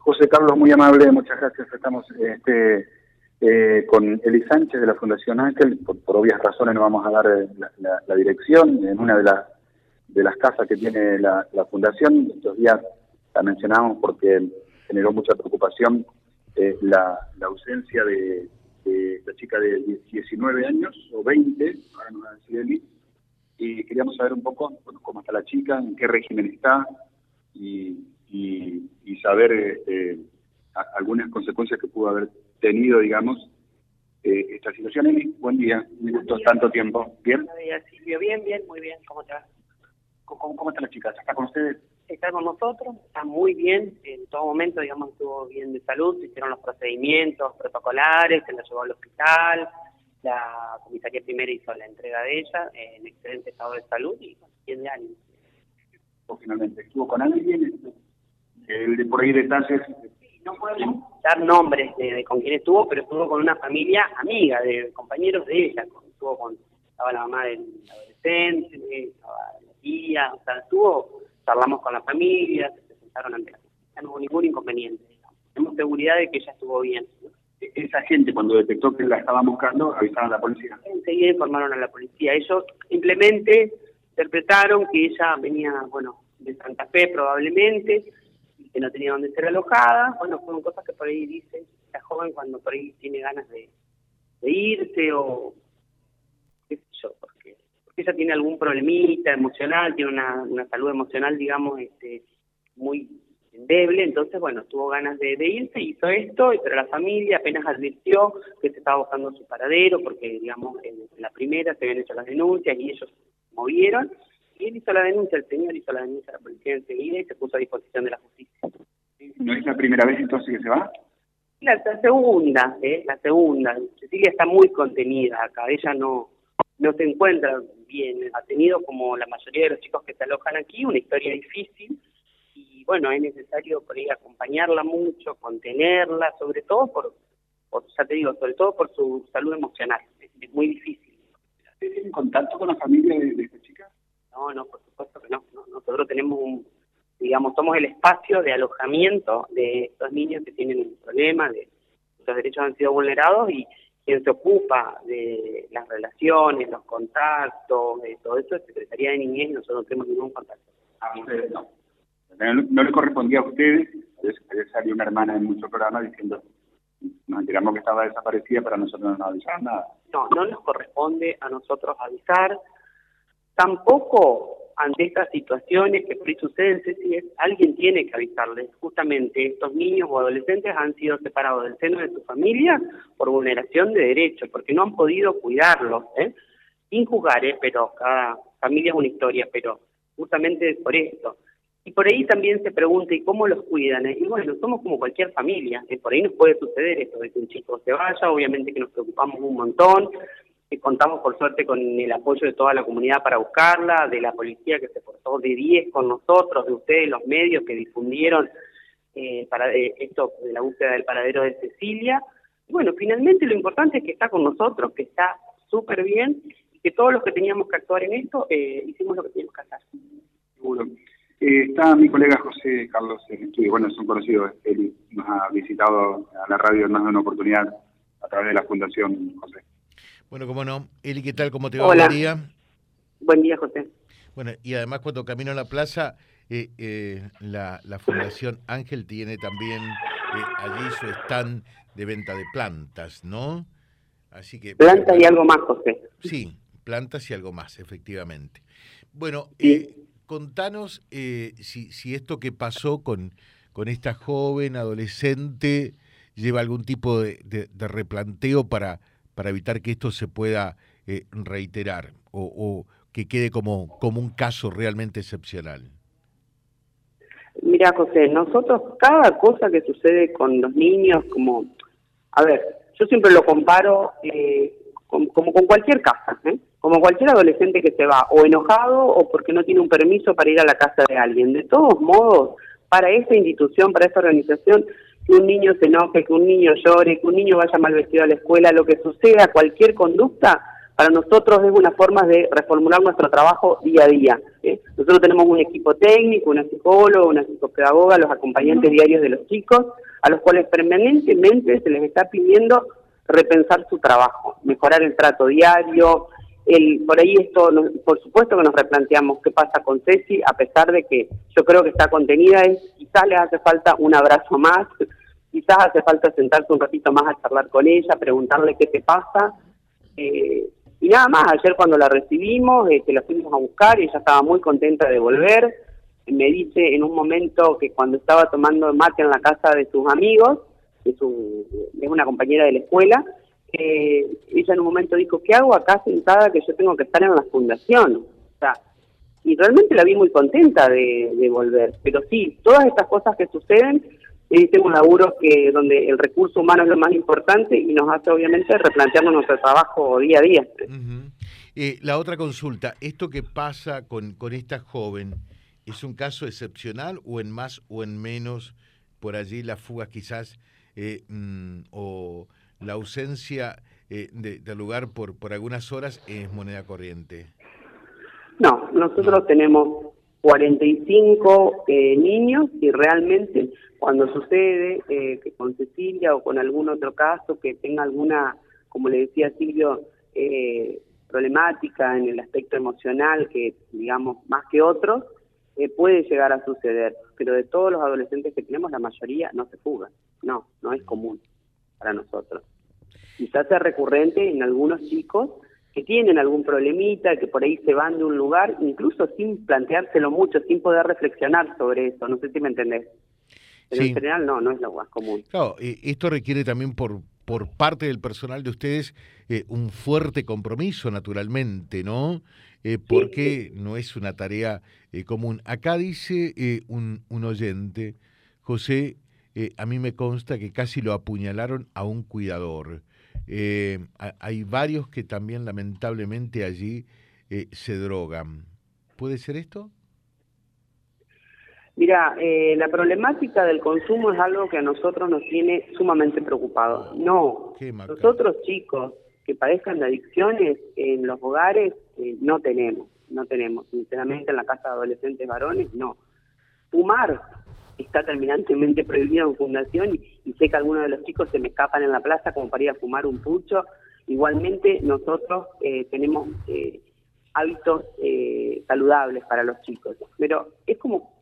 José Carlos, muy amable, muchas gracias. Estamos este, eh, con Eli Sánchez de la Fundación Ángel. Por, obvias razones no vamos a dar eh, la, dirección en una de, las de las casas que tiene la, Fundación. Estos días la mencionamos porque generó mucha preocupación eh, la, ausencia de, la chica de 19 años o 20, ahora nos va a decir Eli, y queríamos saber un poco cómo está la chica, en qué régimen está y, y, saber este, algunas consecuencias que pudo haber tenido, digamos, eh, esta situación. Eli, buen día, me gustó tanto tiempo. ¿Bien? Buenos días, Silvio. Bien, bien, muy bien. ¿Cómo te ¿Cómo, ¿Cómo, está la chica? ¿Está con ustedes? Está con nosotros, está muy bien. En todo momento, digamos, estuvo bien de salud. Se hicieron los procedimientos protocolares, se la llevó al hospital la comisaría primera hizo la entrega de ella en excelente estado de salud y bien de ánimo. finalmente estuvo con alguien, de por ahí detalles. No podemos dar nombres de, con quién estuvo, pero estuvo con una familia amiga, de compañeros de ella. Estuvo con, estaba la mamá del adolescente, estaba la tía, o sea, estuvo, charlamos con la familia, se presentaron ante la no hubo ningún inconveniente. Tenemos seguridad de que ella estuvo bien esa gente cuando detectó que la estaban buscando avisaron a la policía. Enseguida informaron a la policía. Ellos simplemente interpretaron que ella venía, bueno, de Santa Fe probablemente, que no tenía dónde ser alojada. Bueno, fueron cosas que por ahí dice la joven cuando por ahí tiene ganas de, irse o qué sé yo, porque, porque ella tiene algún problemita emocional, tiene una, una salud emocional, digamos, este muy endeble, entonces, bueno, tuvo ganas de, irse, hizo esto, pero la familia apenas advirtió que se estaba buscando su paradero, porque, digamos, en, la primera se habían hecho las denuncias y ellos movieron, y él hizo la denuncia, el señor hizo la denuncia a la policía enseguida y se puso a disposición de la justicia. ¿No es la primera vez entonces que se va? La, segunda, ¿eh? la segunda. Cecilia está muy contenida acá, ella no, no se encuentra bien, ha tenido como la mayoría de los chicos que se alojan aquí una historia difícil, bueno, es necesario por ahí acompañarla mucho, contenerla, sobre todo por, ya te digo, sobre todo por su salud emocional. Es, muy difícil. ¿Tienen contacto con la familia de, esta chica? No, no, por supuesto que no. Nosotros tenemos un, digamos, somos el espacio de alojamiento de estos niños que tienen un problema, de sus derechos han sido vulnerados y quien se ocupa de las relaciones, los contactos, de todo eso es Secretaría de Niñez y nosotros no tenemos ningún contacto. A ustedes no no, le correspondía a ustedes, ayer salió una hermana en muchos programas diciendo, nos enteramos que estaba desaparecida, pero nosotros no nos avisaron nada. No, no nos corresponde a nosotros avisar, tampoco ante estas situaciones que por suceden, alguien tiene que avisarles. Justamente estos niños o adolescentes han sido separados del seno de su familia por vulneración de derechos, porque no han podido cuidarlos, ¿eh? sin juzgar, ¿eh? pero cada familia es una historia, pero justamente por esto. Y por ahí también se pregunta, ¿y cómo los cuidan? Y bueno, somos como cualquier familia, por ahí nos puede suceder esto de que un chico se vaya, obviamente que nos preocupamos un montón, contamos por suerte con el apoyo de toda la comunidad para buscarla, de la policía que se portó de 10 con nosotros, de ustedes, los medios que difundieron eh, para eh, esto de la búsqueda del paradero de Cecilia. Bueno, finalmente lo importante es que está con nosotros, que está súper bien, y que todos los que teníamos que actuar en esto, eh, hicimos lo que teníamos que hacer. Seguro. Eh, está mi colega José Carlos en estudio, bueno, es un conocido, él nos ha visitado a la radio en más de una oportunidad a través de la Fundación José. Bueno, cómo no. Eli, ¿qué tal? ¿Cómo te va? Hola. Buen día. Buen día, José. Bueno, y además cuando camino a la plaza, eh, eh, la, Fundación Ángel tiene también allí su stand de venta de plantas, ¿no? Así que... Plantas y algo más, José. Sí, plantas y algo más, efectivamente. Bueno, contanos eh, si, si, esto que pasó con, con esta joven adolescente lleva algún tipo de, replanteo para, para evitar que esto se pueda eh, reiterar o, que quede como, como un caso realmente excepcional. Mira, José, nosotros cada cosa que sucede con los niños, como, a ver, yo siempre lo comparo eh, como con cualquier casa, ¿eh? como cualquier adolescente que se va o enojado o porque no tiene un permiso para ir a la casa de alguien. De todos modos, para esa institución, para esa organización, que un niño se enoje, que un niño llore, que un niño vaya mal vestido a la escuela, lo que suceda, cualquier conducta, para nosotros es una forma de reformular nuestro trabajo día a día. ¿eh? Nosotros tenemos un equipo técnico, una psicóloga, una psicopedagoga, los acompañantes diarios de los chicos, a los cuales permanentemente se les está pidiendo repensar su trabajo, mejorar el trato diario. El, por ahí esto, por supuesto que nos replanteamos qué pasa con Ceci, a pesar de que yo creo que está contenida, es quizás le hace falta un abrazo más, quizás hace falta sentarse un ratito más a charlar con ella, preguntarle qué te pasa. Eh, y nada más, ayer cuando la recibimos, que este, la fuimos a buscar, y ella estaba muy contenta de volver. Me dice en un momento que cuando estaba tomando mate en la casa de sus amigos, es, es una compañera de la escuela, eh, ella en un momento dijo, ¿qué hago acá sentada que yo tengo que estar en la fundación? O sea, y realmente la vi muy contenta de volver. Pero sí, todas estas cosas que suceden tengo un laburo que donde el recurso humano es lo más importante y nos hace obviamente replantearnos nuestro trabajo día a día. Eh, la otra consulta, ¿esto que pasa con, con esta joven es un caso excepcional o en más o en menos por allí la fuga quizás eh, mm, o la ausencia eh, de, lugar por, por algunas horas es moneda corriente? No, nosotros tenemos 45 niños y realmente cuando sucede eh, que con Cecilia o con algún otro caso que tenga alguna, como le decía Silvio, eh, problemática en el aspecto emocional, que digamos más que otros, eh, puede llegar a suceder. Pero de todos los adolescentes que tenemos, la mayoría no se fuga. No, no es común para nosotros. Quizás sea recurrente en algunos chicos que tienen algún problemita, que por ahí se van de un lugar, incluso sin planteárselo mucho, sin poder reflexionar sobre eso. No sé si me entendés. Pero en general no, no es lo más común. Claro, esto requiere también por, por parte del personal de ustedes eh, un fuerte compromiso, naturalmente, ¿no? Eh, porque no es una tarea eh, común. Acá dice un, un, oyente, José, a mí me consta que casi lo apuñalaron a un cuidador. Hay varios que también lamentablemente allí se drogan. ¿Puede ser esto? Mira, eh, la problemática del consumo es algo que a nosotros nos tiene sumamente preocupados. No, nosotros chicos que padezcan de adicciones en los hogares eh, no tenemos, no tenemos. Sinceramente en la casa de adolescentes varones no. Fumar está terminantemente prohibido en fundación y, sé que algunos de los chicos se me escapan en la plaza como para ir a fumar un pucho. Igualmente nosotros eh, tenemos hábitos saludables para los chicos, pero es como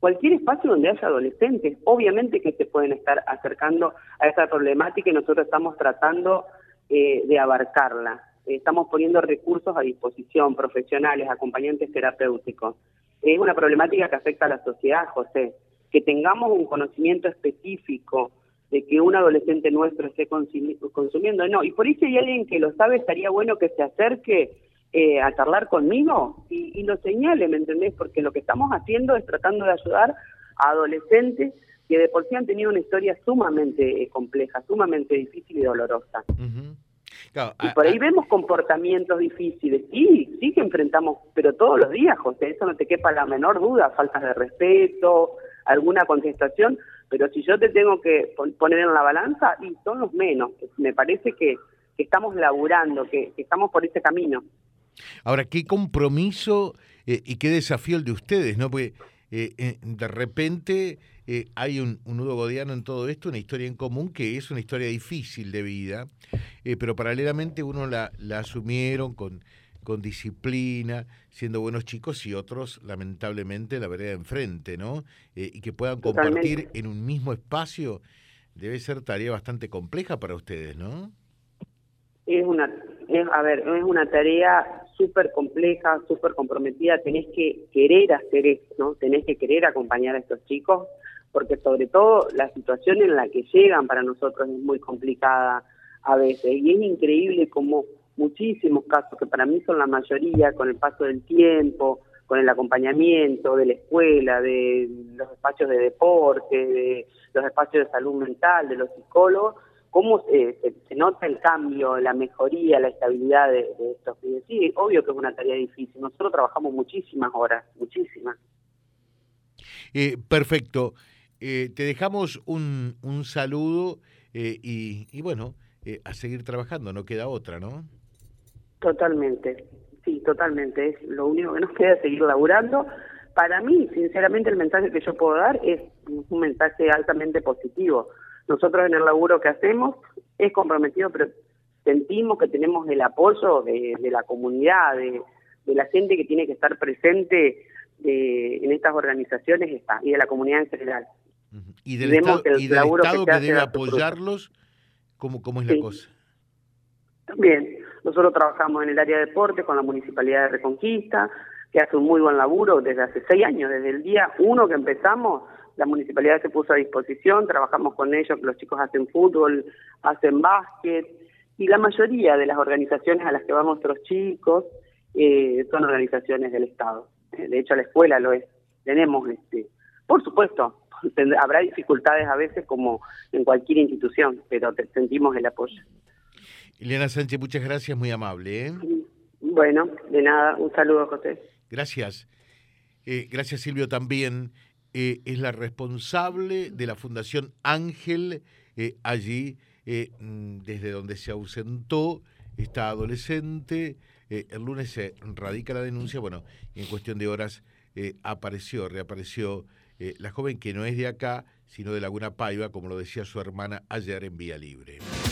cualquier espacio donde haya adolescentes, obviamente que se pueden estar acercando a esa problemática y nosotros estamos tratando eh, de abarcarla. Estamos poniendo recursos a disposición, profesionales, acompañantes terapéuticos. Es una problemática que afecta a la sociedad, José. Que tengamos un conocimiento específico de que un adolescente nuestro esté consumiendo, no. Y por ahí si hay alguien que lo sabe, estaría bueno que se acerque eh, a charlar conmigo y, lo señale, ¿me entendés? Porque lo que estamos haciendo es tratando de ayudar a adolescentes que de por sí han tenido una historia sumamente eh, compleja, sumamente difícil y dolorosa. y por ahí vemos comportamientos difíciles. Sí, sí que enfrentamos, pero todos los días, José, eso no te quepa la menor duda, faltas de respeto, alguna contestación, pero si yo te tengo que poner en la balanza, y son los menos. Me parece que, estamos laburando, que estamos por ese camino. Ahora, qué compromiso eh, y qué desafío el de ustedes, ¿no? Porque eh, eh, de repente hay un, nudo godiano en todo esto, una historia en común que es una historia difícil de vida, pero paralelamente uno la, asumieron con, con disciplina, siendo buenos chicos y otros, lamentablemente, la vereda enfrente, ¿no? y que puedan compartir en un mismo espacio, debe ser tarea bastante compleja para ustedes, ¿no? Es una, a ver, es una tarea súper compleja, súper comprometida, tenés que querer hacer esto, ¿no? Tenés que querer acompañar a estos chicos, porque sobre todo la situación en la que llegan para nosotros es muy complicada a veces, y es increíble como muchísimos casos, que para mí son la mayoría, con el paso del tiempo, con el acompañamiento de la escuela, de los espacios de deporte, de los espacios de salud mental, de los psicólogos, cómo se, nota el cambio, la mejoría, la estabilidad de, estos pibes. Sí, obvio que es una tarea difícil. Nosotros trabajamos muchísimas horas, muchísimas. Eh, perfecto. Eh, te dejamos un, un saludo eh, y, y, bueno, a seguir trabajando, no queda otra, ¿no? Totalmente, sí, totalmente. Es lo único que nos queda seguir laburando. Para mí, sinceramente, el mensaje que yo puedo dar es un mensaje altamente positivo. Nosotros en el laburo que hacemos es comprometido, pero sentimos que tenemos el apoyo de, la comunidad, de, la gente que tiene que estar presente en estas organizaciones y de la comunidad en general. ¿Y del, estado, que, debe apoyarlos? ¿Cómo, cómo es la cosa? También, nosotros trabajamos en el área de deporte con la Municipalidad de Reconquista, que hace un muy buen laburo desde hace seis años, desde el día uno que empezamos, la municipalidad se puso a disposición, trabajamos con ellos, los chicos hacen fútbol, hacen básquet, y la mayoría de las organizaciones a las que van nuestros chicos eh, son organizaciones del Estado. De hecho, la escuela lo es. Tenemos, este, por supuesto, habrá dificultades a veces como en cualquier institución, pero sentimos el apoyo. Elena Sánchez, muchas gracias, muy amable. ¿eh? Bueno, de nada, un saludo, José. Gracias. Eh, gracias, Silvio, también. Eh, es la responsable de la Fundación Ángel allí, mm, desde donde se ausentó esta adolescente. el lunes se radica la denuncia, bueno, y en cuestión de horas apareció, reapareció la joven que no es de acá, sino de Laguna Paiva, como lo decía su hermana ayer en Vía Libre.